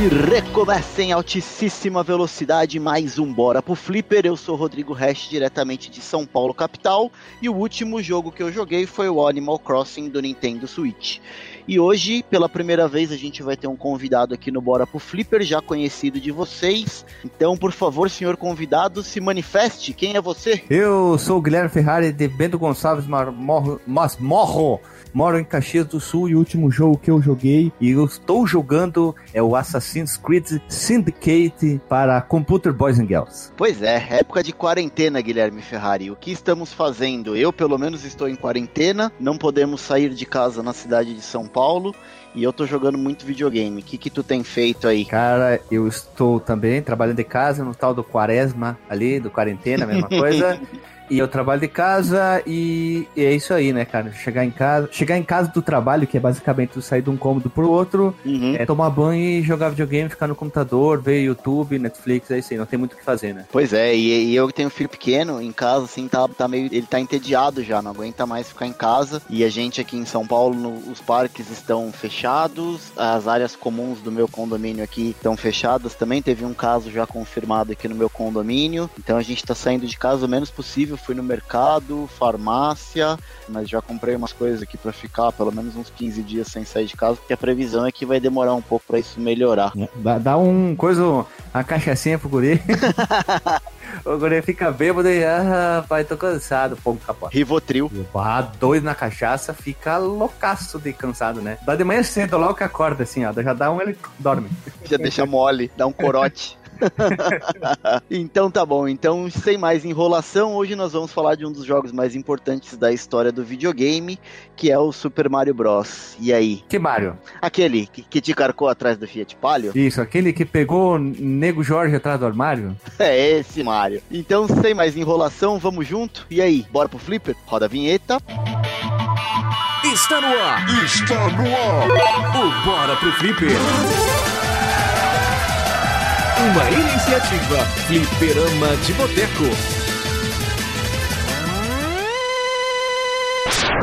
E recomeça em altíssima velocidade mais um Bora pro Flipper. Eu sou Rodrigo Hash, diretamente de São Paulo, capital. E o último jogo que eu joguei foi o Animal Crossing do Nintendo Switch. E hoje, pela primeira vez, a gente vai ter um convidado aqui no Bora pro Flipper, já conhecido de vocês. Então, por favor, senhor convidado, se manifeste. Quem é você? Eu sou o Guilherme Ferrari de Bento Gonçalves Masmorro. Moro em Caxias do Sul e o último jogo que eu joguei e eu estou jogando é o Assassin's Creed Syndicate para Computer Boys and Girls. Pois é, época de quarentena, Guilherme Ferrari. O que estamos fazendo? Eu, pelo menos, estou em quarentena, não podemos sair de casa na cidade de São Paulo. E eu tô jogando muito videogame. O que, que tu tem feito aí? Cara, eu estou também trabalhando de casa no tal do quaresma ali, do quarentena, mesma coisa. E eu trabalho de casa e, e, é isso aí, né, cara? Chegar em casa, chegar em casa do trabalho, que é basicamente sair de um cômodo pro outro, uhum. é tomar banho e jogar videogame, ficar no computador, ver YouTube, Netflix, é isso aí, não tem muito o que fazer, né? Pois é, e, e eu que tenho um filho pequeno em casa, assim, tá, tá meio. Ele tá entediado já, não aguenta mais ficar em casa. E a gente aqui em São Paulo, no, os parques estão fechados, as áreas comuns do meu condomínio aqui estão fechadas também. Teve um caso já confirmado aqui no meu condomínio. Então a gente tá saindo de casa o menos possível fui no mercado, farmácia, mas já comprei umas coisas aqui para ficar pelo menos uns 15 dias sem sair de casa, porque a previsão é que vai demorar um pouco para isso melhorar. Dá, dá um coisa, uma cachaçinha pro guri. o guri fica bêbado e, ah, pai, tô cansado, pô, capaz. Rivotril. Ah, dois na cachaça, fica loucaço de cansado, né? Dá de manhã cedo, logo que acorda, assim, ó, já dá um, ele dorme. Já deixa mole, dá um corote. então tá bom, então sem mais enrolação, hoje nós vamos falar de um dos jogos mais importantes da história do videogame, que é o Super Mario Bros. E aí? Que Mario? Aquele que, que te carcou atrás do Fiat Palio? Isso, aquele que pegou Nego Jorge atrás do armário? É esse Mario. Então sem mais enrolação, vamos junto? E aí, bora pro Flipper? Roda a vinheta. Está no ar! Está no ar! O Bora pro Flipper! Uma iniciativa Fliperama de Boteco.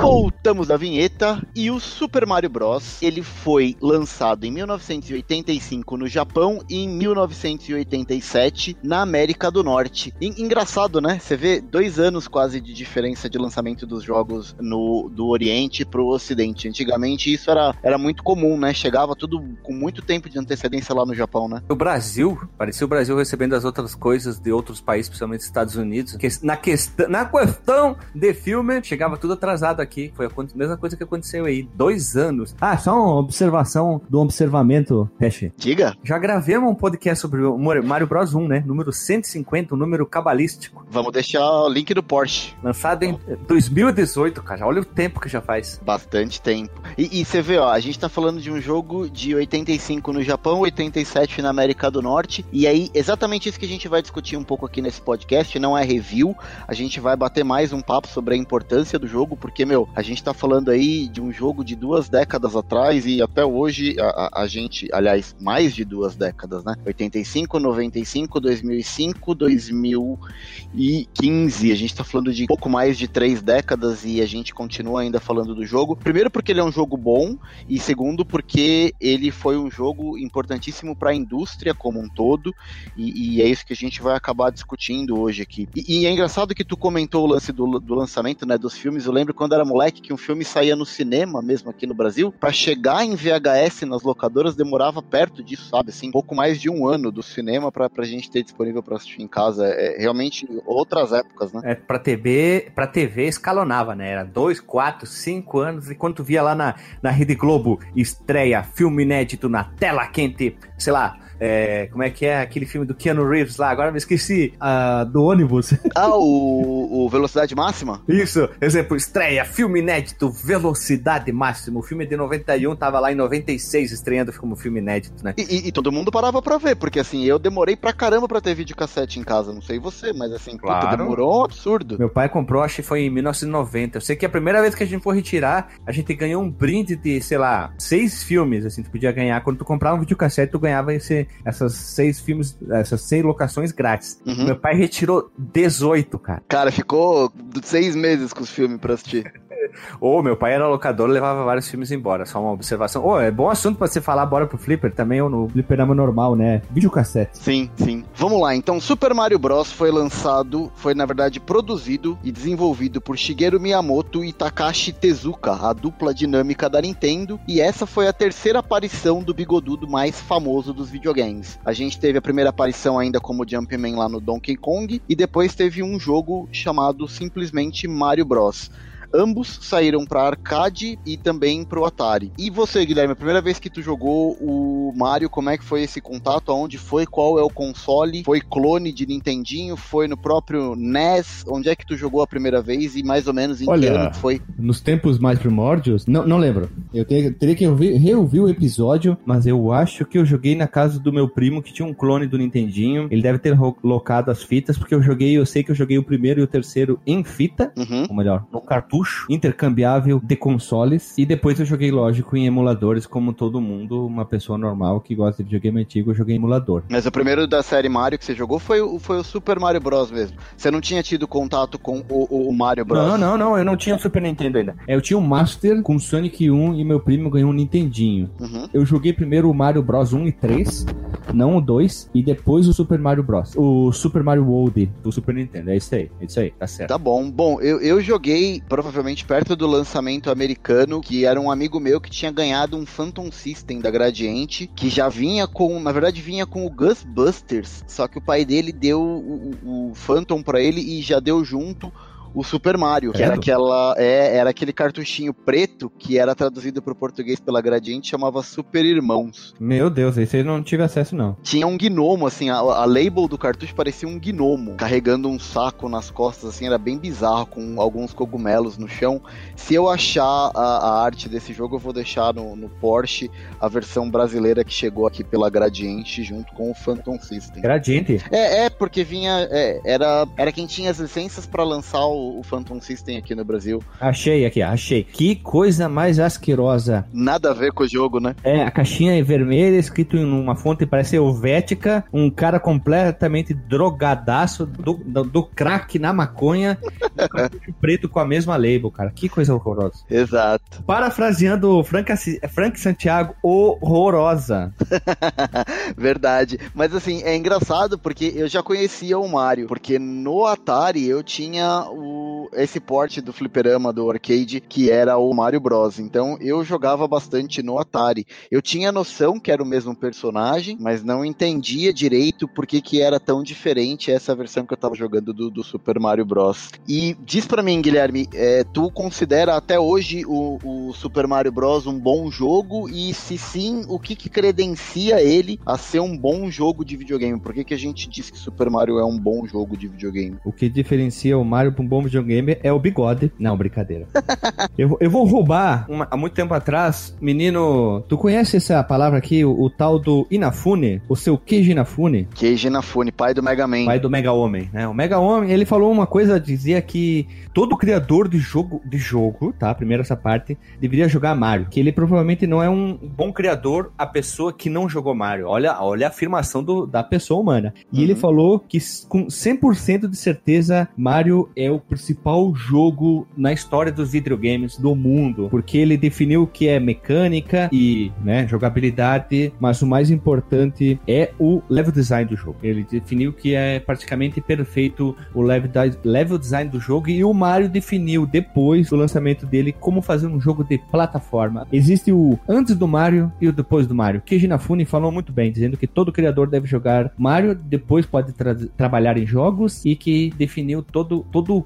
Voltamos da vinheta e o Super Mario Bros. Ele foi lançado em 1985 no Japão e em 1987 na América do Norte. E, engraçado, né? Você vê dois anos quase de diferença de lançamento dos jogos no do Oriente para o Ocidente. Antigamente isso era, era muito comum, né? Chegava tudo com muito tempo de antecedência lá no Japão, né? O Brasil, parecia o Brasil recebendo as outras coisas de outros países, principalmente Estados Unidos. Que, na, questão, na questão de filme, chegava tudo atrasado aqui. Foi a mesma coisa que aconteceu aí. Dois anos. Ah, só uma observação do observamento, Hash. Diga. Já gravemos um podcast sobre o Mario Bros 1, né? Número 150, um número cabalístico. Vamos deixar o link do Porsche. Lançado em 2018, cara. Olha o tempo que já faz. Bastante tempo. E, e você vê, ó, a gente tá falando de um jogo de 85 no Japão, 87 na América do Norte. E aí, exatamente isso que a gente vai discutir um pouco aqui nesse podcast. Não é review. A gente vai bater mais um papo sobre a importância do jogo, porque, meu, a gente tá falando aí de um jogo de duas décadas atrás e até hoje a, a, gente, aliás, mais de duas décadas, né? 85, 95, 2005, 2015. A gente tá falando de pouco mais de três décadas e a gente continua ainda falando do jogo. Primeiro porque ele é um jogo bom e segundo porque ele foi um jogo importantíssimo para a indústria como um todo e, e, é isso que a gente vai acabar discutindo hoje aqui. E, e é engraçado que tu comentou o lance do, do lançamento, né, dos filmes. Eu lembro quando era moleque que um filme saía no cinema, mesmo aqui no Brasil, para chegar em VHS nas locadoras demorava perto disso, sabe? Assim, pouco mais de um ano do cinema pra, pra gente ter disponível para assistir em casa. É realmente outras épocas, né? É, pra TV, pra TV escalonava, né? Era dois, quatro, cinco anos, e quando tu via lá na, na Rede Globo, estreia, filme inédito na tela quente, sei lá, é, como é que é aquele filme do Keanu Reeves lá? Agora me esqueci. Uh, do ônibus. Ah, o, o Velocidade Máxima? Isso. Exemplo, estreia, filme inédito, Velocidade Máxima. O filme é de 91 tava lá em 96 estreando como filme inédito, né? E, e, e, todo mundo parava pra ver, porque assim, eu demorei pra caramba pra ter videocassete em casa. Não sei você, mas assim, claro. puta, demorou um absurdo. Meu pai comprou, acho que foi em 1990. Eu sei que a primeira vez que a gente for retirar, a gente ganhou um brinde de, sei lá, seis filmes, assim, tu podia ganhar. Quando tu comprava um videocassete, tu ganhava esse essas seis filmes, essas seis locações grátis. Uhum. Meu pai retirou 18, cara. Cara, ficou seis meses com os filmes pra assistir. Ô, meu pai era locador, levava vários filmes embora. Só uma observação. Ô, é bom assunto pra você falar bora pro Flipper também, ou no Flipperama normal, né? Videocassete. Sim, sim. Vamos lá, então Super Mario Bros. foi lançado, foi na verdade produzido e desenvolvido por Shigeru Miyamoto e Takashi Tezuka, a dupla dinâmica da Nintendo, e essa foi a terceira aparição do bigodudo mais famoso dos videogames. A gente teve a primeira aparição ainda como Jumpman lá no Donkey Kong, e depois teve um jogo chamado simplesmente Mario Bros. Ambos saíram para arcade e também pro Atari. E você, Guilherme, a primeira vez que tu jogou o Mario, como é que foi esse contato? Aonde foi? Qual é o console? Foi clone de Nintendinho? Foi no próprio NES? Onde é que tu jogou a primeira vez e mais ou menos em Olha, que ano que foi? Nos tempos mais primórdios, não, não lembro. Eu teria, teria que ouvir, reouvir o episódio, mas eu acho que eu joguei na casa do meu primo que tinha um clone do Nintendinho. Ele deve ter locado as fitas, porque eu joguei, eu sei que eu joguei o primeiro e o terceiro em fita, Uhum. ou melhor, no cartucho intercambiável de consoles. E depois eu joguei, lógico, em emuladores, como todo mundo, uma pessoa normal que gosta de videogame antigo, eu joguei em emulador. Mas o primeiro da série Mario que você jogou foi, o- foi o Super Mario Bros. mesmo. Você não tinha tido contato com o, o- o Mario Bros. Não, não, não, eu não tinha o Super Nintendo ainda. Eu tinha um Master com Sonic 1 e meu primo ganhou um Nintendinho. Uhum. Eu joguei primeiro o Mario Bros 1 e 3, não o 2, e depois o Super Mario Bros. O Super Mario World do Super Nintendo. É isso aí, é isso aí, tá certo. Tá bom. Bom, eu, eu joguei provavelmente perto do lançamento americano, que era um amigo meu que tinha ganhado um Phantom System da Gradiente, que já vinha com, na verdade, vinha com o Ghostbusters, só que o pai dele deu o, o- Phantom pra ele e já deu junto o Super Mario, que era aquela é, era aquele cartuchinho preto que era traduzido para o português pela Gradiente, chamava Super Irmãos. Meu Deus, esse aí eu não tive acesso não. Tinha um gnomo, assim, a, a label do cartucho parecia um gnomo, carregando um saco nas costas, assim, era bem bizarro, com alguns cogumelos no chão. Se eu achar a, a arte desse jogo, eu vou deixar no, no Porsche a versão brasileira que chegou aqui pela Gradiente, junto com o Phantom System. Gradiente? É, é porque vinha, é, era, era quem tinha as licenças para lançar o, o Phantom System aqui no Brasil. Achei aqui, achei. Que coisa mais asquerosa. Nada a ver com o jogo, né? É, a caixinha é vermelha, escrito em uma fonte parece helvética, um cara completamente drogadaço do, do, do crack na maconha, um preto com a mesma label, cara. Que coisa horrorosa. Exato. Parafraseando Frank, Frank Santiago, horrorosa. Verdade. Mas assim, é engraçado porque eu já conhecia o Mario. Porque no Atari eu tinha o, esse porte do fliperama do arcade que era o Mario Bros. Então eu jogava bastante no Atari. Eu tinha noção que era o mesmo personagem, mas não entendia direito por que, que era tão diferente essa versão que eu tava jogando do, do Super Mario Bros. E diz pra mim, Guilherme, é, tu considera até hoje o, o Super Mario Bros. um bom jogo? E se sim, o que, que credencia ele a ser um bom jogo de videogame? Por que, que a gente diz que Super Mario é um bom jogo de videogame? O que diferencia o Mario pra um bom videogame é o bigode. Não, brincadeira. eu, vou- eu vou roubar, uma- há muito tempo atrás, menino. Tu conhece essa palavra aqui, o, o tal do Inafune? O seu Keiji Inafune? Keiji Inafune, pai do Mega Man. Pai do Mega Homem, né? O Mega Homem, ele falou uma coisa, dizia que todo criador de jogo, de jogo, tá? Primeiro essa parte, deveria jogar Mario. Que ele provavelmente não é um bom criador, a pessoa que não jogou Mario. Olha, olha a afirmação do- da pessoa humana. E Uhum. ele falou que com 100% de certeza Mario é o principal jogo na história dos videogames do mundo, porque ele definiu o que é mecânica e, né, jogabilidade, mas o mais importante é o level design do jogo. Ele definiu que é praticamente perfeito o level, design do jogo e o Mario definiu depois do lançamento dele como fazer um jogo de plataforma. Existe o antes do Mario e o depois do Mario. Keiji Inafune falou muito bem, dizendo que todo criador deve jogar Mario, depois pode tra- trabalhar em jogos e que definiu todo, todo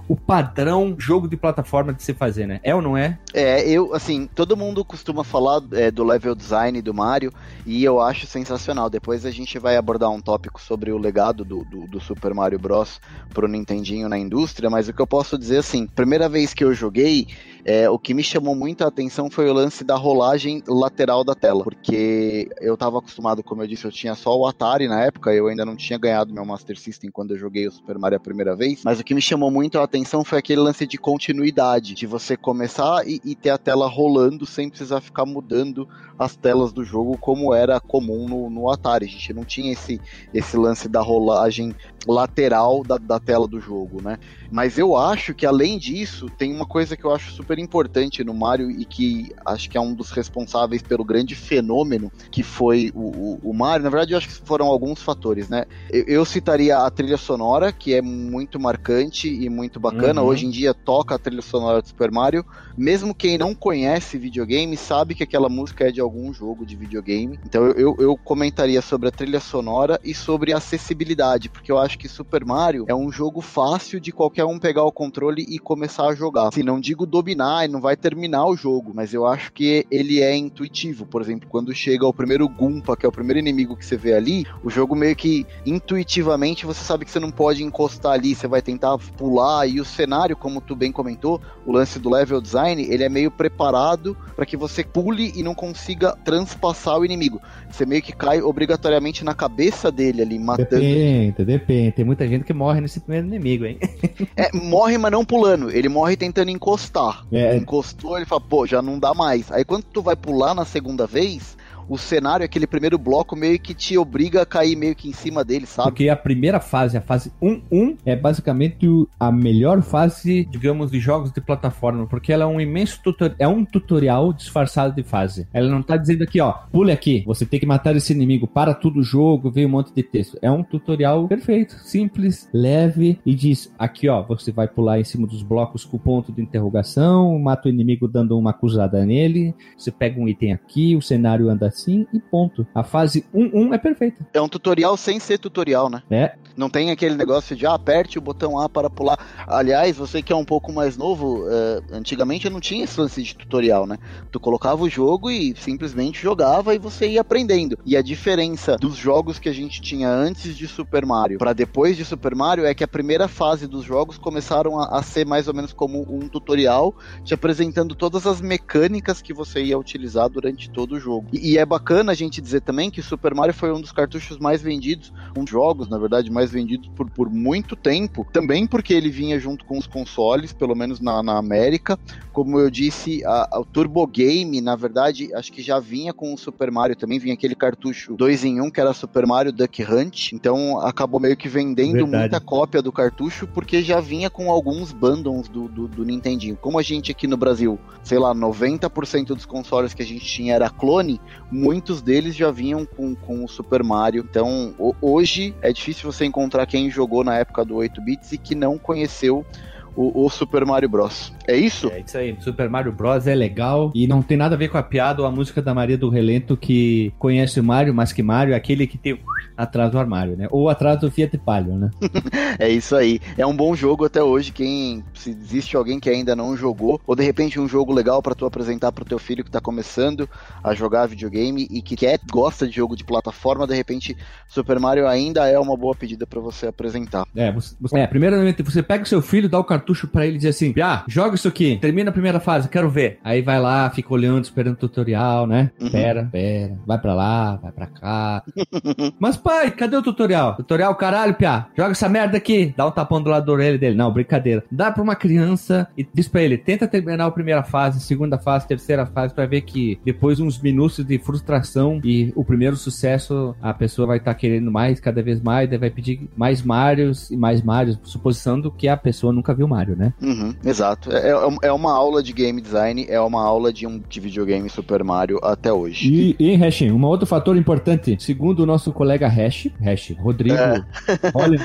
o padrão jogo de plataforma de se fazer, né? É ou não é? É, eu, assim, todo mundo costuma falar é, do level design do Mario e eu acho sensacional. Depois a gente vai abordar um tópico sobre o legado do, do, do Super Mario Bros. pro Nintendinho na indústria, mas o que eu posso dizer, assim, primeira vez que eu joguei, é, o que me chamou muito a atenção foi o lance da rolagem lateral da tela, porque eu tava acostumado, como eu disse, eu tinha só o Atari na época, eu ainda não tinha ganhado meu Master System quando eu joguei o Super Mario a primeira vez, mas o que me chamou muito a atenção foi aquele lance de continuidade, de você começar e, e ter a tela rolando sem precisar ficar mudando as telas do jogo como era comum no, no Atari. A gente não tinha esse, esse lance da rolagem lateral da, da tela do jogo, né? Mas eu acho que além disso, tem uma coisa que eu acho super super importante no Mario e que acho que é um dos responsáveis pelo grande fenômeno que foi o, o, o Mario. Na verdade, eu acho que foram alguns fatores, né? Eu, eu, citaria a trilha sonora, que é muito marcante e muito bacana. Uhum. Hoje em dia toca a trilha sonora do Super Mario. Mesmo quem não conhece videogame sabe que aquela música é de algum jogo de videogame. Então eu, eu, comentaria sobre a trilha sonora e sobre a acessibilidade, porque eu acho que Super Mario é um jogo fácil de qualquer um pegar o controle e começar a jogar. Se não digo dominar, não vai terminar o jogo, mas eu acho que ele é intuitivo. Por exemplo, quando chega o primeiro Goomba, que é o primeiro inimigo que você vê ali, o jogo meio que intuitivamente você sabe que você não pode encostar ali, você vai tentar pular e o cenário, como tu bem comentou, o lance do level design, ele é meio preparado para que você pule e não consiga transpassar o inimigo. Você meio que cai obrigatoriamente na cabeça dele ali, matando. Depende, depende. Tem muita gente que morre nesse primeiro inimigo, hein? é, morre, mas não pulando. Ele morre tentando encostar. É. Encostou, ele fala, pô, já não dá mais. Aí quando tu vai pular na segunda vez, o cenário, aquele primeiro bloco, meio que te obriga a cair meio que em cima dele, sabe? Porque a primeira fase, a fase 1-1, é basicamente a melhor fase, digamos, de jogos de plataforma, porque ela é um imenso tutorial, é um tutorial disfarçado de fase. Ela não tá dizendo aqui, ó, pule aqui, você tem que matar esse inimigo, para tudo o jogo, vem um monte de texto. É um tutorial perfeito, simples, leve e diz, aqui ó, você vai pular em cima dos blocos com ponto de interrogação, mata o inimigo dando uma acusada nele, você pega um item aqui, o cenário anda assim e ponto. A fase 1-1 é perfeita. É um tutorial sem ser tutorial, né? É. Não tem aquele negócio de ah, aperte o botão A para pular. Aliás, você que é um pouco mais novo, uh, antigamente não tinha esse lance de tutorial, né? Tu colocava o jogo e simplesmente jogava e você ia aprendendo. E a diferença dos jogos que a gente tinha antes de Super Mario para depois de Super Mario é que a primeira fase dos jogos começaram a, a ser mais ou menos como um tutorial, te apresentando todas as mecânicas que você ia utilizar durante todo o jogo. E, e é bacana a gente dizer também que Super Mario foi um dos cartuchos mais vendidos, um dos jogos, na verdade, mais vendidos por, por muito tempo, também porque ele vinha junto com os consoles, pelo menos na, na América. Como eu disse, a, o Turbo Game, na verdade, acho que já vinha com o Super Mario também, vinha aquele cartucho 2 em 1 um, que era Super Mario Duck Hunt, então acabou meio que vendendo verdade. muita cópia do cartucho, porque já vinha com alguns bundles do, do, do Nintendinho. Como a gente aqui no Brasil, sei lá, 90% dos consoles que a gente tinha era clone, muitos deles já vinham com, com o Super Mario. Então, hoje é difícil você encontrar quem jogou na época do 8 bits e que não conheceu o, o, Super Mario Bros. É isso? É isso aí. Super Mario Bros. é legal e não tem nada a ver com a piada ou a música da Maria do Relento que conhece o Mario, mas que Mario é aquele que tem atrás do armário, né? Ou atrás do Fiat Palio, né? é isso aí. É um bom jogo até hoje. Quem se existe alguém que ainda não jogou, ou de repente um jogo legal para tu apresentar pro teu filho que tá começando a jogar videogame e que quer gosta de jogo de plataforma, de repente Super Mario ainda é uma boa pedida para você apresentar. É, você, é, primeiramente você pega o seu filho, dá o cartucho para ele e diz assim: "Ah, joga isso aqui, termina a primeira fase, quero ver". Aí vai lá, fica olhando, esperando o tutorial, né? Uhum. Pera, pera, vai para lá, vai para cá. Mas pai, cadê o tutorial? Tutorial, caralho, piá. Joga essa merda aqui. Dá um tapão do lado da orelha dele. Não, brincadeira. Dá pra uma criança e diz pra ele: tenta terminar a primeira fase, segunda fase, terceira fase, pra ver que depois uns minutos de frustração e o primeiro sucesso, a pessoa vai estar tá querendo mais, cada vez mais, daí vai pedir mais Marios e mais Marios, suposindo que a pessoa nunca viu Mario, né? Uhum, exato. É, é, é uma aula de game design, é uma aula de um de videogame Super Mario até hoje. E, e Hash, um outro fator importante, segundo o nosso colega Hash, Hash, Rodrigo. É. Olha,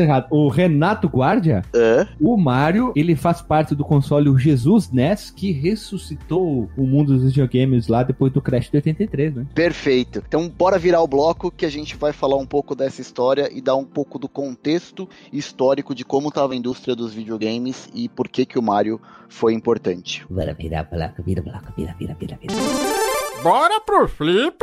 errado. O Renato Guardia, é. o Mario, ele faz parte do console Jesus NES, que ressuscitou o mundo dos videogames lá depois do Crash de 83, né? Perfeito. Então, bora virar o bloco que a gente vai falar um pouco dessa história e dar um pouco do contexto histórico de como estava a indústria dos videogames e por que que o Mario foi importante. Bora pro flip!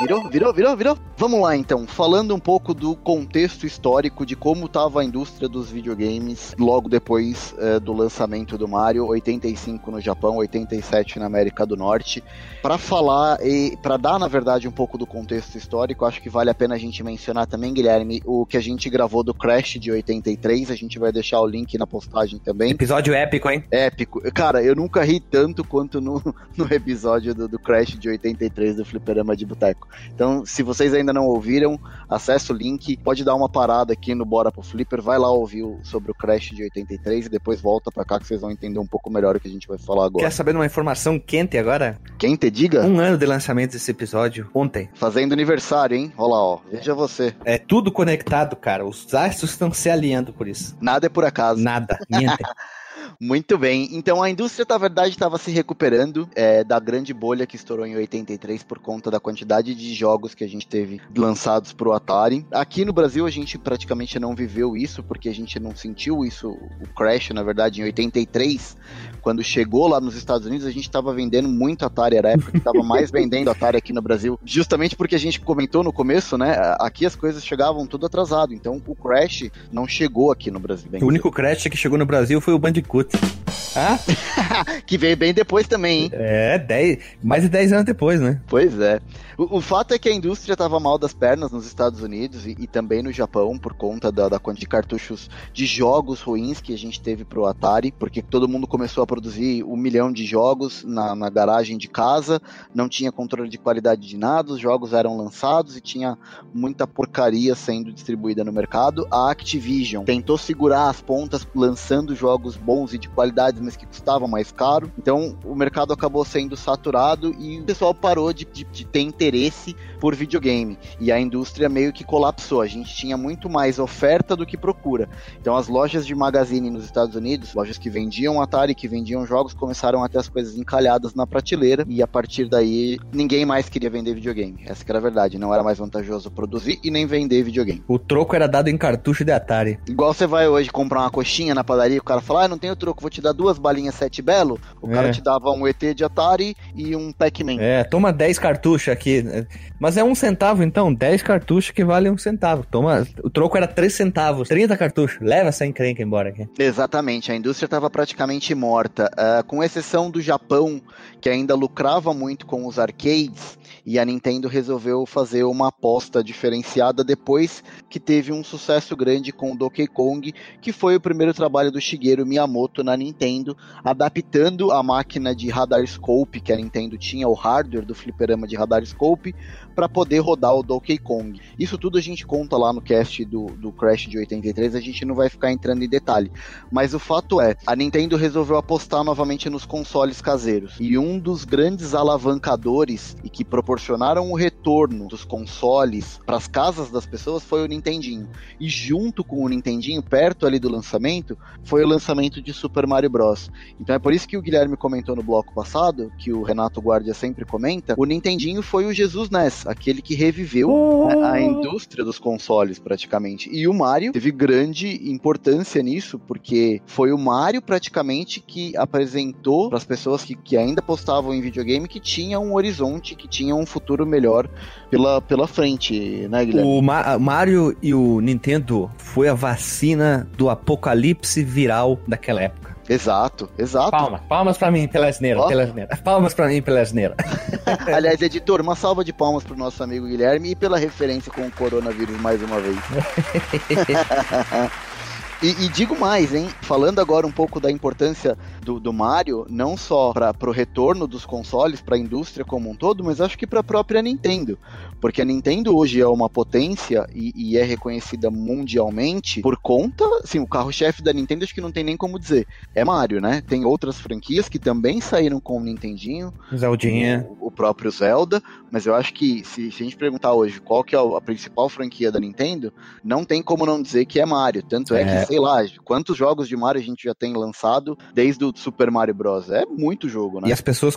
Virou, virou, virou, virou. Vamos lá então, falando um pouco do contexto histórico de como estava a indústria dos videogames logo depois uh, do lançamento do Mario, 85 no Japão, 87 na América do Norte. Para falar e para dar na verdade um pouco do contexto histórico, acho que vale a pena a gente mencionar também, Guilherme, o que a gente gravou do Crash de 83. A gente vai deixar o link na postagem também. Episódio épico, hein? Épico. Cara, eu nunca ri tanto quanto no, no episódio do, do Crash de 83. 83 do Fliperama de Boteco. Então, se vocês ainda não ouviram, acessa o link, pode dar uma parada aqui no Bora pro Flipper, vai lá ouvir sobre o Crash de 83 e depois volta pra cá que vocês vão entender um pouco melhor o que a gente vai falar agora. Quer saber de uma informação quente agora? Quem te diga? Um ano de lançamento desse episódio, ontem. Fazendo aniversário, hein? Olha lá, ó. Veja você. É tudo conectado, cara. Os astros estão se alinhando por isso. Nada é por acaso. Nada. Niente. Muito bem. Então a indústria, na verdade, estava se recuperando é, da grande bolha que estourou em 83 por conta da quantidade de jogos que a gente teve lançados para o Atari. Aqui no Brasil a gente praticamente não viveu isso, porque a gente não sentiu isso, o crash, na verdade, em 83. Quando chegou lá nos Estados Unidos, a gente estava vendendo muito Atari, era a época que estava mais vendendo Atari aqui no Brasil, justamente porque a gente comentou no começo, né? Aqui as coisas chegavam tudo atrasado, então o Crash não chegou aqui no Brasil. o único Crash que chegou no Brasil foi o Bandicoot. Ah? que veio bem depois também, hein? É, dez, mais de 10 anos depois, né? Pois é. O, o fato é que a indústria estava mal das pernas nos Estados Unidos e, e também no Japão por conta da, da quantidade de cartuchos de jogos ruins que a gente teve pro Atari, porque todo mundo começou a produzir um milhão de jogos na, na garagem de casa, não tinha controle de qualidade de nada, os jogos eram lançados e tinha muita porcaria sendo distribuída no mercado. A Activision tentou segurar as pontas lançando jogos bons e de qualidade, mas que custavam mais caro. Então o mercado acabou sendo saturado e o pessoal parou de, de, de ter interesse por videogame. E a indústria meio que colapsou. A gente tinha muito mais oferta do que procura. Então as lojas de magazine nos Estados Unidos, lojas que vendiam Atari, que vendiam jogos, começaram a ter as coisas encalhadas na prateleira. E a partir daí, ninguém mais queria vender videogame. Essa que era a verdade. Não era mais vantajoso produzir e nem vender videogame. O troco era dado em cartucho de Atari. Igual você vai hoje comprar uma coxinha na padaria, o cara fala, ah, não tenho troco, vou te dar duas balinhas sete belo. O é. cara te dava um ET de Atari e um Pac-Man. É, toma 10 cartuchos aqui. Mas é um centavo, então. 10 cartuchos que valem um centavo. Toma. O troco era 3 centavos. 30 cartuchos. Leva essa encrenca embora aqui. Exatamente. A indústria estava praticamente morta. Uh, com exceção do Japão, que ainda lucrava muito com os arcades. E a Nintendo resolveu fazer uma aposta diferenciada depois que teve um sucesso grande com o Donkey Kong, que foi o primeiro trabalho do Shigeru Miyamoto na Nintendo, adaptando a máquina de radar scope que a Nintendo tinha, o hardware do fliperama de radar scope, para poder rodar o Donkey Kong. Isso tudo a gente conta lá no cast do, do Crash de 83, a gente não vai ficar entrando em detalhe. Mas o fato é, a Nintendo resolveu apostar novamente nos consoles caseiros. E um dos grandes alavancadores e que proporcionaram o retorno dos consoles para as casas das pessoas foi o Nintendinho. E junto com o Nintendinho, perto ali do lançamento, foi o lançamento de Super Mario Bros. Então é por isso que o Guilherme comentou no bloco passado, que o Renato Guardia sempre comenta, o Nintendinho foi o Jesus NES, aquele que reviveu oh. né, a indústria dos consoles praticamente. E o Mario teve grande importância nisso, porque foi o Mario praticamente que apresentou para as pessoas que, que ainda postavam em videogame que tinha um horizonte, que tinha um futuro melhor pela, pela frente, né, Guilherme? O Ma Mario e o Nintendo foi a vacina do apocalipse viral daquela época. Exato, exato. Palmas, palmas pra mim pela asneira, pela asneira. Palmas pra mim pela asneira. Aliás, editor, uma salva de palmas pro nosso amigo Guilherme e pela referência com o coronavírus mais uma vez. E, e, digo mais, hein? Falando agora um pouco da importância do, do Mario, não só para o retorno dos consoles, para a indústria como um todo, mas acho que para a própria Nintendo. Porque a Nintendo hoje é uma potência e, e é reconhecida mundialmente por conta, assim, o carro-chefe da Nintendo acho que não tem nem como dizer. É Mario, né? Tem outras franquias que também saíram com o Nintendinho. Zeldinha. O, o próprio Zelda. Mas eu acho que se, se, a gente perguntar hoje qual que é a principal franquia da Nintendo, não tem como não dizer que é Mario. Tanto é, é. que, sei lá, quantos jogos de Mario a gente já tem lançado desde o Super Mario Bros. É muito jogo, né? E as pessoas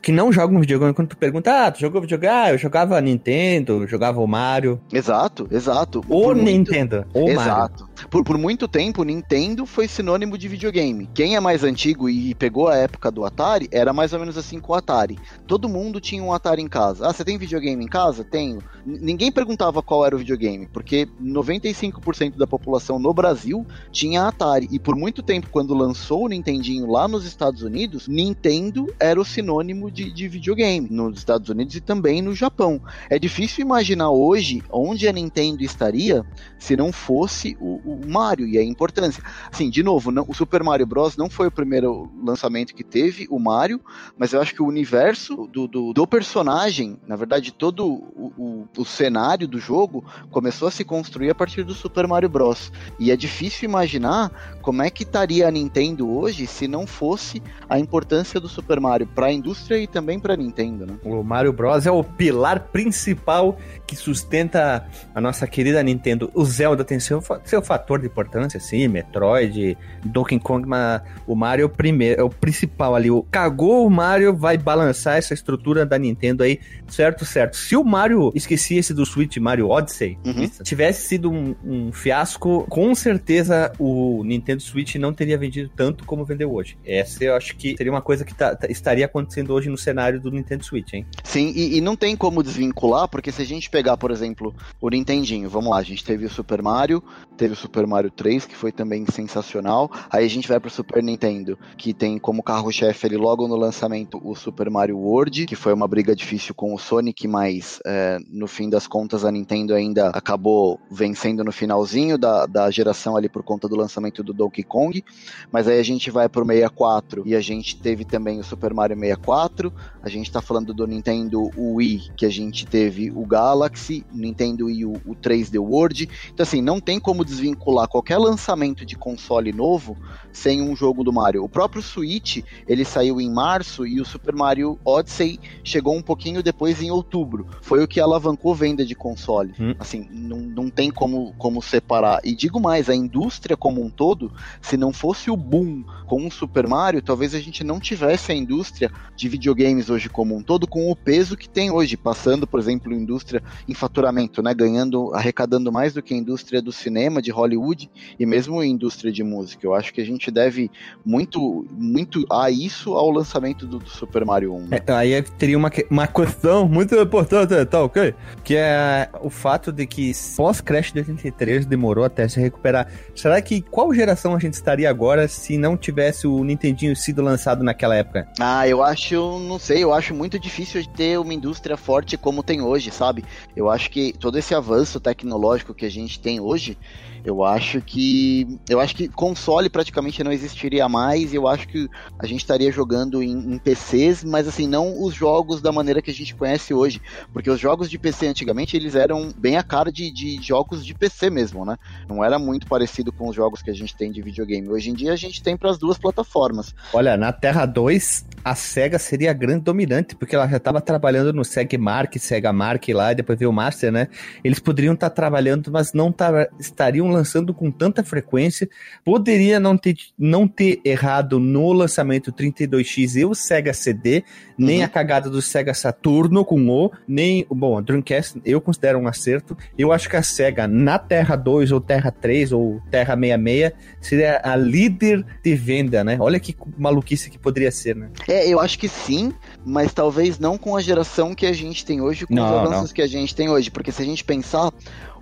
que não jogam videogame, quando tu pergunta, ah, tu jogou videogame? Ah, eu jogava Nintendo, jogava o Mario. Exato, exato. O Nintendo, muito... Exato. Por, por muito tempo, Nintendo foi sinônimo de videogame. Quem é mais antigo e pegou a época do Atari, era mais ou menos assim com o Atari. Todo mundo tinha um Atari em casa. Ah, você tem videogame em casa? Tenho. N ninguém perguntava qual era o videogame, porque 95% da população no Brasil Tinha a Atari. E por muito tempo, quando lançou o Nintendinho lá nos Estados Unidos, Nintendo era o sinônimo de, de videogame nos Estados Unidos e também no Japão. É difícil imaginar hoje onde a Nintendo estaria se não fosse o, o Mario e a importância. Assim, de novo, não, o Super Mario Bros. não foi o primeiro lançamento que teve, o Mario, mas eu acho que o universo do, do, do personagem, na verdade, todo o, o, o cenário do jogo começou a se construir a partir do Super Mario Bros. E é difícil imaginar como é que estaria a Nintendo hoje se não fosse a importância do Super Mario para a indústria e também para a Nintendo, né? O Mario Bros é o pilar principal que sustenta a nossa querida Nintendo. O Zelda tem seu, seu fator de importância, sim, Metroid, Donkey Kong, mas o Mario é o primeiro, é o principal ali. O cagou o Mario vai balançar essa estrutura da Nintendo aí, certo, certo. Se o Mario esquecesse do Switch Mario Odyssey, uhum. tivesse sido um, um fiasco, com certeza o Nintendo Switch não teria vendido tanto como vendeu hoje. Essa eu acho que seria uma coisa que tá, tá, estaria acontecendo hoje no cenário do Nintendo Switch, hein? Sim, e, e, não tem como desvincular, porque se a gente pegar, por exemplo, o Nintendinho, vamos lá, a gente teve o Super Mario, teve o Super Mario 3, que foi também sensacional, aí a gente vai pro Super Nintendo, que tem como carro-chefe ali logo no lançamento o Super Mario World, que foi uma briga difícil com o Sonic, mas é, no fim das contas a Nintendo ainda acabou vencendo no finalzinho da, da geração ali por conta do lançamento do Donkey Kong, mas aí a gente vai pro 64 e a gente teve também o Super Mario 64, a gente tá falando do Nintendo Wii, que a gente teve o Galaxy, Nintendo Wii, o, o 3D World, então assim, não tem como desvincular qualquer lançamento de console novo sem um jogo do Mario. O próprio Switch, ele saiu em março e o Super Mario Odyssey chegou um pouquinho depois em outubro. Foi o que alavancou venda de console. Hum. Assim, não, não tem como, como separar. E digo mais, a indústria como um todo, se não fosse o boom com o Super Mario, talvez a gente não tivesse a indústria de videogames hoje como um todo com o peso que tem hoje, passando, por exemplo, indústria em faturamento, né, ganhando, arrecadando mais do que a indústria do cinema, de Hollywood e mesmo a indústria de música. Eu acho que a gente deve muito, muito a isso ao lançamento do, do Super Mario 1. Né? É, aí teria uma, uma questão muito importante, tá ok? Que é o fato de que pós-Crash de 83 demorou até se recuperar. Será que qual geração a gente estaria agora se não tivesse o Nintendinho sido lançado naquela época? Ah, eu acho, não sei, eu acho muito difícil de ter uma indústria forte como tem hoje, sabe? Eu acho que todo esse avanço tecnológico que a gente tem hoje, eu acho que eu acho que console praticamente não existiria mais. Eu acho que a gente estaria jogando em, em, PCs, mas assim não os jogos da maneira que a gente conhece hoje, porque os jogos de PC antigamente eles eram bem a cara de, de jogos de PC mesmo, né? Não era muito parecido com os jogos que a gente tem de videogame. Hoje em dia a gente tem para as duas plataformas. Olha, na Terra 2 a Sega seria a grande dominante, porque ela já estava trabalhando no Sega Mark, Sega Mark lá, e depois veio o Master, né? Eles poderiam estar tá trabalhando, mas não tá, estariam lançando com tanta frequência. Poderia não ter, não ter errado no lançamento 32X e o Sega CD, nem uhum. a cagada do Sega Saturno com o, nem. Bom, a Dreamcast eu considero um acerto. Eu acho que a Sega na Terra 2 ou Terra 3 ou Terra 66 seria a líder de venda, né? Olha que maluquice que poderia ser, né? É, eu acho que sim, mas talvez não com a geração que a gente tem hoje, com não, os avanços não. que a gente tem hoje. Porque se a gente pensar,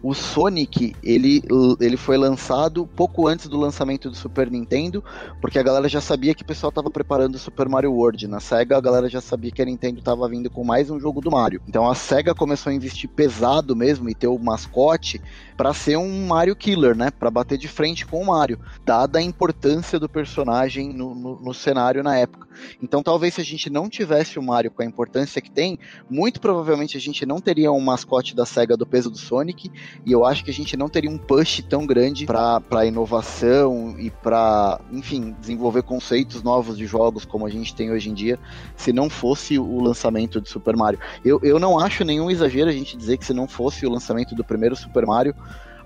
o Sonic, ele, ele foi lançado pouco antes do lançamento do Super Nintendo, porque a galera já sabia que o pessoal estava preparando o Super Mario World. Na SEGA, a galera já sabia que a Nintendo estava vindo com mais um jogo do Mario. Então a SEGA começou a investir pesado mesmo e ter o mascote para ser um Mario Killer, né? Para bater de frente com o Mario, dada a importância do personagem no, no, no cenário na época. Então talvez se a gente não tivesse o Mario com a importância que tem, muito provavelmente a gente não teria um mascote da SEGA do peso do Sonic e eu acho que a gente não teria um push tão grande para inovação e para, enfim, desenvolver conceitos novos de jogos como a gente tem hoje em dia, se não fosse o lançamento de Super Mario. Eu, eu não acho nenhum exagero a gente dizer que se não fosse o lançamento do primeiro Super Mario,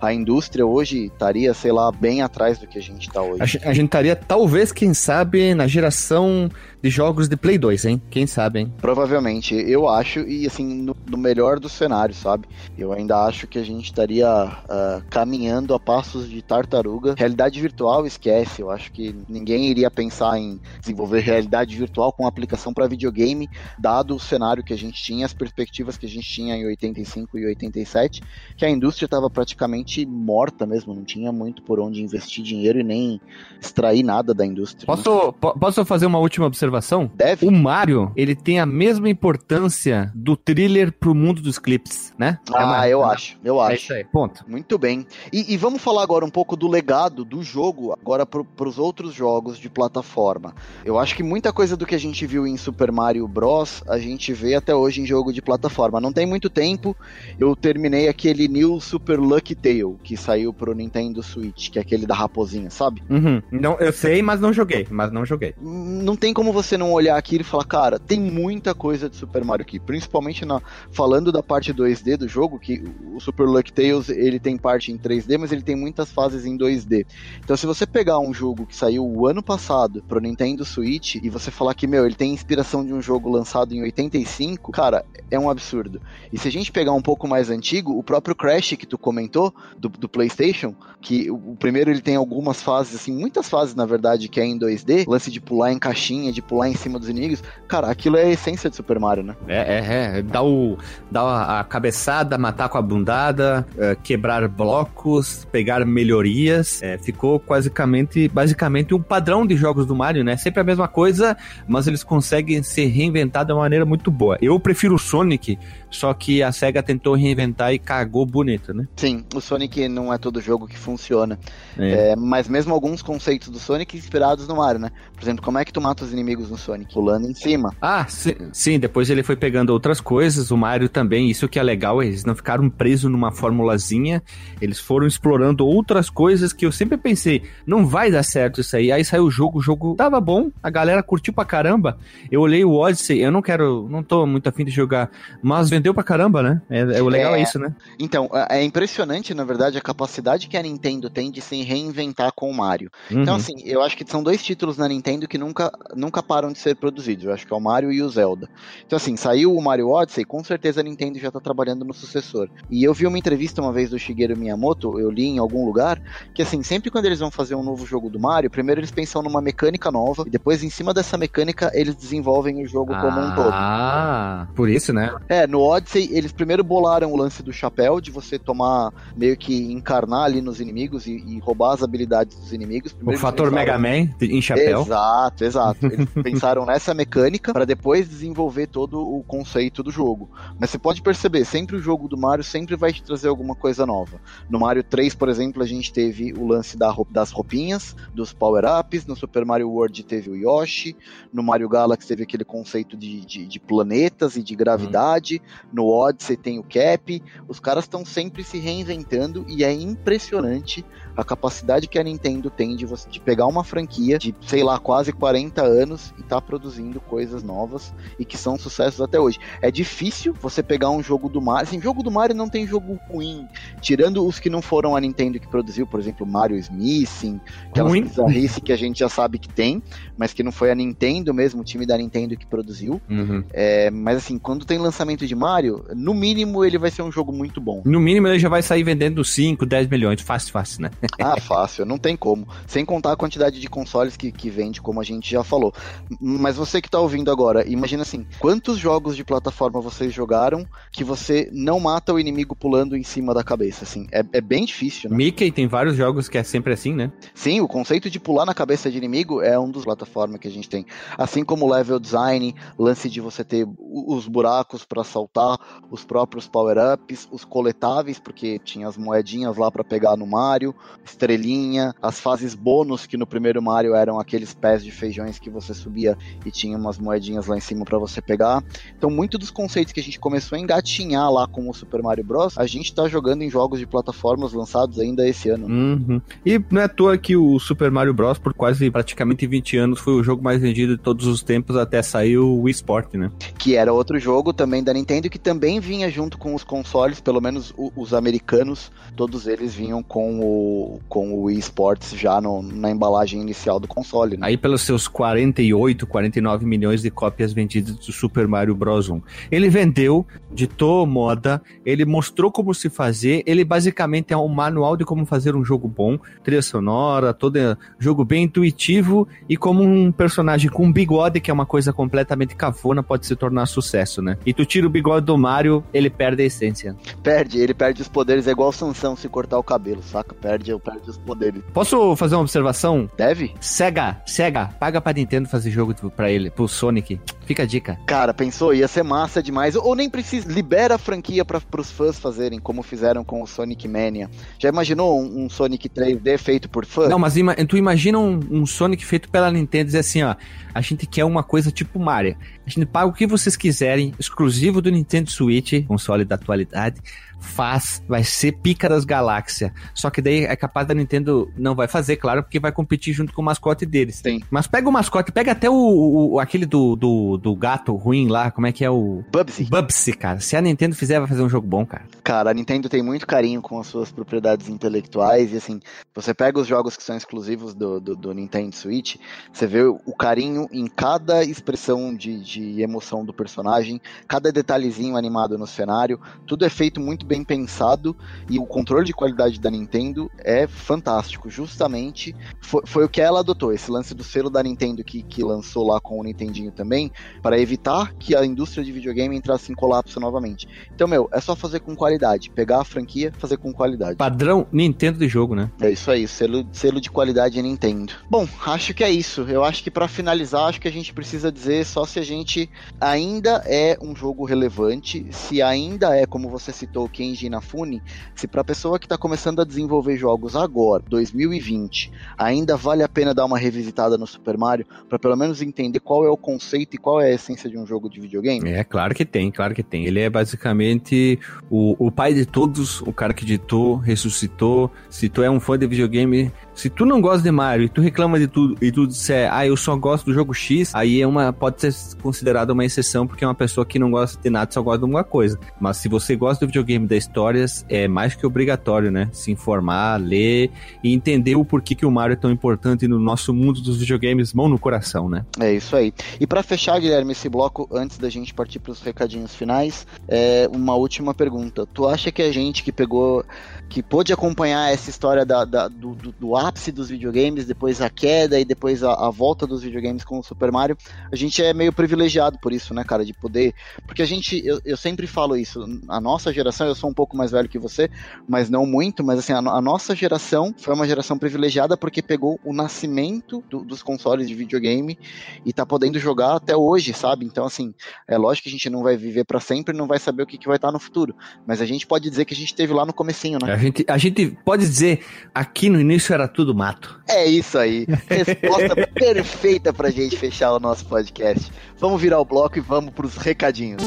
a indústria hoje estaria, sei lá, bem atrás do que a gente está hoje. A, gente estaria, talvez, quem sabe, na geração jogos de Play 2, hein? Quem sabe, hein? Provavelmente, eu acho, e assim, no, no melhor dos cenários, sabe? Eu ainda acho que a gente estaria uh, caminhando a passos de tartaruga. Realidade virtual, esquece. Eu acho que ninguém iria pensar em desenvolver realidade virtual com aplicação para videogame, dado o cenário que a gente tinha, as perspectivas que a gente tinha em 85 e 87, que a indústria estava praticamente morta mesmo, não tinha muito por onde investir dinheiro e nem extrair nada da indústria. Posso, né? po posso fazer uma última observação? Deve. O Mario, ele tem a mesma importância do thriller pro mundo dos clipes, né? Ah, é uma... eu acho, eu acho. É isso aí, ponto. Muito bem. E, e, vamos falar agora um pouco do legado do jogo, agora pro, pros outros jogos de plataforma. Eu acho que muita coisa do que a gente viu em Super Mario Bros, a gente vê até hoje em jogo de plataforma. Não tem muito tempo, eu terminei aquele New Super Lucky Tale, que saiu pro Nintendo Switch, que é aquele da raposinha, sabe? Uhum. Não, eu sei, mas não joguei, mas não joguei. Não tem como você não olhar aqui e falar, cara, tem muita coisa de Super Mario aqui, principalmente na, falando da parte 2D do jogo, que o Super Lucky Tales, ele tem parte em 3D, mas ele tem muitas fases em 2D. Então se você pegar um jogo que saiu o ano passado pro Nintendo Switch e você falar que, meu, ele tem inspiração de um jogo lançado em 85, cara, é um absurdo. E se a gente pegar um pouco mais antigo, o próprio Crash que tu comentou, do, do PlayStation, que o primeiro ele tem algumas fases, assim, muitas fases na verdade, que é em 2D, lance de pular em caixinha, de pular em cima dos inimigos, cara, aquilo é a essência de Super Mario, né? É, é, é. Dá, o, dá a cabeçada, matar com a bundada, é, quebrar blocos, pegar melhorias. É, ficou basicamente, basicamente um padrão de jogos do Mario, né? Sempre a mesma coisa, mas eles conseguem se reinventar de uma maneira muito boa. Eu prefiro o Sonic só que a SEGA tentou reinventar e cagou bonito, né? Sim, o Sonic não é todo jogo que funciona. É. É, mas mesmo alguns conceitos do Sonic inspirados no Mario, né? Por exemplo, como é que tu mata os inimigos no Sonic? Pulando em cima. Ah, sim, sim, depois ele foi pegando outras coisas, o Mario também, isso que é legal, eles não ficaram presos numa formulazinha, eles foram explorando outras coisas que eu sempre pensei, não vai dar certo isso aí. Aí saiu o jogo, o jogo tava bom, a galera curtiu pra caramba. Eu olhei o Odyssey, eu não quero, não tô muito afim de jogar, mas vendeu pra caramba, né? É, é o legal é, é, isso, né? Então, é, é impressionante, na verdade, a capacidade que a Nintendo tem de se reinventar com o Mario. Então, uhum. Então, assim, eu acho que são dois títulos na Nintendo que nunca, nunca param de ser produzidos. Eu acho que é o Mario e o Zelda. Então, assim, saiu o Mario Odyssey, com certeza a Nintendo já tá trabalhando no sucessor. E eu vi uma entrevista uma vez do Shigeru Miyamoto, eu li em algum lugar, que assim, sempre quando eles vão fazer um novo jogo do Mario, primeiro eles pensam numa mecânica nova, e depois, em cima dessa mecânica, eles desenvolvem o jogo ah, como um todo. Ah, por isso, né? É, no Odyssey, eles primeiro bolaram o lance do chapéu, de você tomar, meio que encarnar ali nos inimigos e, e roubar as habilidades dos inimigos. Primeiro o fator pensaram... Mega Man em chapéu. Exato, exato. Eles pensaram nessa mecânica para depois desenvolver todo o conceito do jogo. Mas você pode perceber, sempre o jogo do Mario sempre vai te trazer alguma coisa nova. No Mario 3, por exemplo, a gente teve o lance da, das roupinhas, dos power-ups. No Super Mario World teve o Yoshi. No Mario Galaxy teve aquele conceito de, de, de planetas e de gravidade. Hum. No Odyssey tem o Cap. Os caras estão sempre se reinventando e é impressionante a capacidade que a Nintendo tem de, você, de pegar uma franquia de, sei lá, quase 40 anos e tá produzindo coisas novas e que são sucessos até hoje. É difícil você pegar um jogo do Mario. Assim, jogo do Mario não tem jogo ruim, tirando os que não foram a Nintendo que produziu, por exemplo, Mario Smithing, aquelas bizarrice que a gente já sabe que tem, mas que não foi a Nintendo mesmo, o time da Nintendo que produziu. Uhum. É, mas assim, quando tem lançamento de Mario, no mínimo ele vai ser um jogo muito bom. No mínimo ele já vai sair vendendo 5, 10 milhões, fácil, fácil, né? Ah, fácil, não tem como. Sem contar a quantidade de consoles que, que vende, como a gente já falou. Mas você que tá ouvindo agora, imagina assim, quantos jogos de plataforma vocês jogaram que você não mata o inimigo pulando em cima da cabeça, assim? É, é bem difícil, né? Mickey tem vários jogos que é sempre assim, né? Sim, o conceito de pular na cabeça de inimigo é um dos plataformas que a gente tem. Assim como o level design, lance de você ter os buracos para saltar, os próprios power-ups, os coletáveis, porque tinha as moedinhas lá para pegar no Mario, estrelinha, as fases bônus que no primeiro Mario eram aqueles pés de feijões que você subia e tinha umas moedinhas lá em cima para você pegar. Então, muito dos conceitos que a gente começou a engatinhar lá com o Super Mario Bros, a gente tá jogando em jogos de plataformas lançados ainda esse ano. Uhum. E não é à toa que o Super Mario Bros, por quase praticamente 20 anos, foi o jogo mais vendido de todos os tempos até sair o Wii Sport, né? Que era outro jogo também da Nintendo que também vinha junto com os consoles, pelo menos os americanos, todos eles vinham com o o, com o Wii Sports já no, na embalagem inicial do console. Né? Aí pelos seus 48, 49 milhões de cópias vendidas do Super Mario Bros. 1. Ele vendeu, ditou moda, ele mostrou como se fazer, ele basicamente é um manual de como fazer um jogo bom, trilha sonora, todo jogo bem intuitivo e como um personagem com bigode, que é uma coisa completamente cafona, pode se tornar sucesso, né? E tu tira o bigode do Mario, ele perde a essência. Perde, ele perde os poderes, é igual Sansão se cortar o cabelo, saca? Perde, os poderes. Posso fazer uma observação? Deve? Sega, Sega, paga pra Nintendo fazer jogo pra ele, pro Sonic. Fica a dica. Cara, pensou, ia ser massa demais. Ou nem precisa, libera a franquia para os fãs fazerem, como fizeram com o Sonic Mania. Já imaginou um, um Sonic 3D feito por fãs? Não, mas ima tu imagina um, um, Sonic feito pela Nintendo e dizer assim, ó, a gente quer uma coisa tipo Mario. A gente paga o que vocês quiserem, exclusivo do Nintendo Switch, console da atualidade faz, vai ser pica das galáxias. Só que daí é capaz da Nintendo não vai fazer, claro, porque vai competir junto com o mascote deles. Sim. Mas pega o mascote, pega até o, o aquele do, do, do, gato ruim lá, como é que é o Bubsy. Bubsy, cara. Se a Nintendo fizer, vai fazer um jogo bom, cara. Cara, a Nintendo tem muito carinho com as suas propriedades intelectuais e assim, você pega os jogos que são exclusivos do, do, do Nintendo Switch, você vê o carinho em cada expressão de, de emoção do personagem, cada detalhezinho animado no cenário, tudo é feito muito bem pensado e o controle de qualidade da Nintendo é fantástico. Justamente foi, foi o que ela adotou, esse lance do selo da Nintendo que, que lançou lá com o Nintendinho também, para evitar que a indústria de videogame entrasse em colapso novamente. Então, meu, é só fazer com qualidade, pegar a franquia, fazer com qualidade. Padrão Nintendo de jogo, né? É isso aí, selo, selo de qualidade Nintendo. Bom, acho que é isso. Eu acho que para finalizar, acho que a gente precisa dizer só se a gente ainda é um jogo relevante, se ainda é, como você citou, Kenji Inafune, se para a pessoa que está começando a desenvolver jogos agora, 2020, ainda vale a pena dar uma revisitada no Super Mario para pelo menos entender qual é o conceito e qual é a essência de um jogo de videogame? É, claro que tem, claro que tem. Ele é basicamente o, o pai de todos, o cara que ditou, ressuscitou. Se tu é um fã de videogame, se tu não gosta de Mario e tu reclama de tudo e tu disser, ah, eu só gosto do jogo X, aí é uma, pode ser considerada uma exceção porque é uma pessoa que não gosta de nada, só gosta de alguma coisa. Mas se você gosta do videogame da histórias, é mais que obrigatório, né? Se informar, ler e entender o porquê que o Mario é tão importante no nosso mundo dos videogames, mão no coração, né? É isso aí. E para fechar, Guilherme, esse bloco, antes da gente partir para os recadinhos finais, é uma última pergunta. Tu acha que a gente que pegou que pôde acompanhar essa história da, da do, do, do, ápice dos videogames, depois a queda e depois a, a, volta dos videogames com o Super Mario, a gente é meio privilegiado por isso, né, cara, de poder. Porque a gente, eu, eu sempre falo isso, a nossa geração, eu sou um pouco mais velho que você, mas não muito, mas assim, a, a nossa geração foi uma geração privilegiada porque pegou o nascimento do, dos consoles de videogame e tá podendo jogar até hoje, sabe? Então, assim, é lógico que a gente não vai viver para sempre, não vai saber o que, que vai estar no futuro, mas a gente pode dizer que a gente teve lá no comecinho, né? A gente, a gente pode dizer, aqui no início era tudo mato. É isso aí. Resposta perfeita pra gente fechar o nosso podcast. Vamos virar o bloco e vamos pros recadinhos.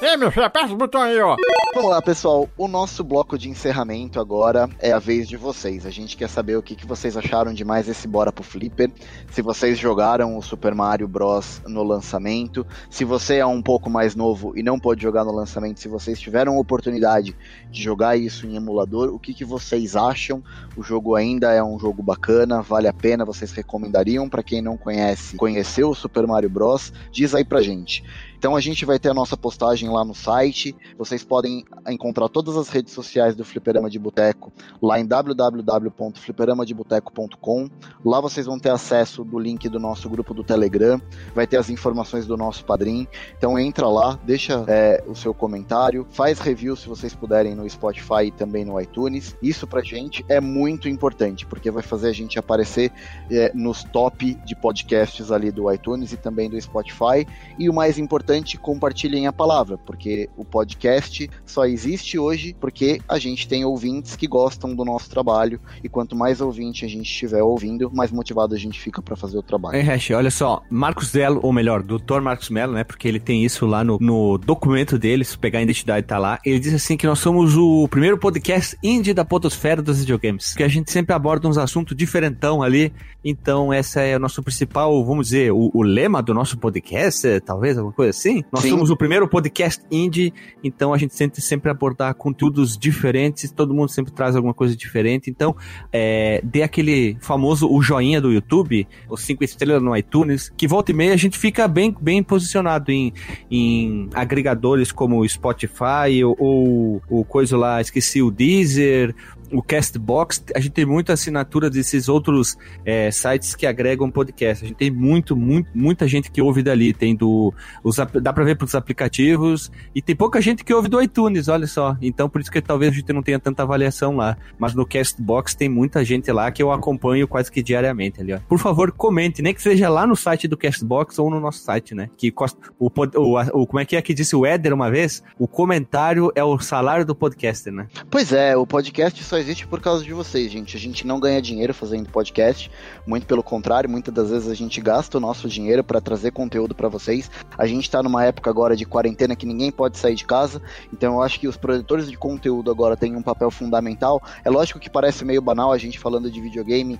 Ei, meu filho, aperta o botão aí, ó. Vamos lá, pessoal. O nosso bloco de encerramento agora é a vez de vocês. A gente quer saber o que, que vocês acharam de mais esse Bora pro Flipper. Se vocês jogaram o Super Mario Bros. no lançamento. Se você é um pouco mais novo e não pode jogar no lançamento, se vocês tiveram oportunidade de jogar isso em emulador, o que, que vocês acham? O jogo ainda é um jogo bacana, vale a pena, vocês recomendariam para quem não conhece, conhecer o Super Mario Bros? Diz aí pra gente. Então a gente vai ter a nossa postagem lá no site. Vocês podem encontrar todas as redes sociais do Fliperama de Boteco lá em www.fliperamadeboteco.com. Lá vocês vão ter acesso do link do nosso grupo do Telegram, vai ter as informações do nosso padrinho. Então entra lá, deixa é, o seu comentário, faz review se vocês puderem no Spotify e também no iTunes. Isso pra gente é muito importante, porque vai fazer a gente aparecer é, nos top de podcasts ali do iTunes e também do Spotify. E o mais importante importante compartilhem a palavra, porque o podcast só existe hoje porque a gente tem ouvintes que gostam do nosso trabalho e quanto mais ouvinte a gente estiver ouvindo, mais motivado a gente fica para fazer o trabalho. É, Hash, olha só, Marcos Delo, ou melhor, Dr. Marcos Mello, né, porque ele tem isso lá no, no documento dele, se pegar a identidade tá lá, ele diz assim que nós somos o primeiro podcast indie da podosfera dos videogames, que a gente sempre aborda uns assuntos diferentão ali, então essa é o nosso principal, vamos dizer, o, o lema do nosso podcast, talvez, alguma coisa assim? Nós Sim. somos o primeiro podcast indie, então a gente tenta sempre abordar conteúdos diferentes, todo mundo sempre traz alguma coisa diferente. Então, é, dê aquele famoso o joinha do YouTube, os cinco estrelas no iTunes, que volta e meia a gente fica bem, bem posicionado em, em agregadores como o Spotify ou, ou o coisa lá, esqueci, o Deezer, o Castbox, a gente tem muita assinatura desses outros é, sites que agregam podcast. A gente tem muito, muito, muita gente que ouve dali. Tem do. Os, dá pra ver pelos aplicativos. E tem pouca gente que ouve do iTunes, olha só. Então por isso que talvez a gente não tenha tanta avaliação lá. Mas no Castbox tem muita gente lá que eu acompanho quase que diariamente ali, ó. Por favor, comente, nem que seja lá no site do Castbox ou no nosso site, né? Que costa- o, o, o- como é que é que disse o Éder uma vez? O comentário é o salário do podcaster, né? Pois é, o podcast só existe por causa de vocês, gente. A gente não ganha dinheiro fazendo podcast, muito pelo contrário, muitas das vezes a gente gasta o nosso dinheiro para trazer conteúdo para vocês. A gente tá numa época agora de quarentena que ninguém pode sair de casa, então eu acho que os produtores de conteúdo agora têm um papel fundamental. É lógico que parece meio banal a gente falando de videogame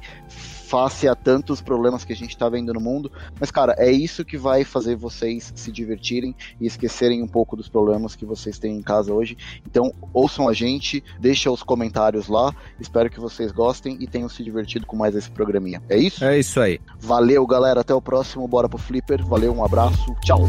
face a tantos problemas que a gente tá vendo no mundo, mas cara, é isso que vai fazer vocês se divertirem e esquecerem um pouco dos problemas que vocês têm em casa hoje. Então, ouçam a gente, deixa os comentários lá. Espero que vocês gostem e tenham se divertido com mais esse programinha. É isso? É isso aí. Valeu, galera. Até o próximo. Bora pro Flipper. Valeu, um abraço. Tchau.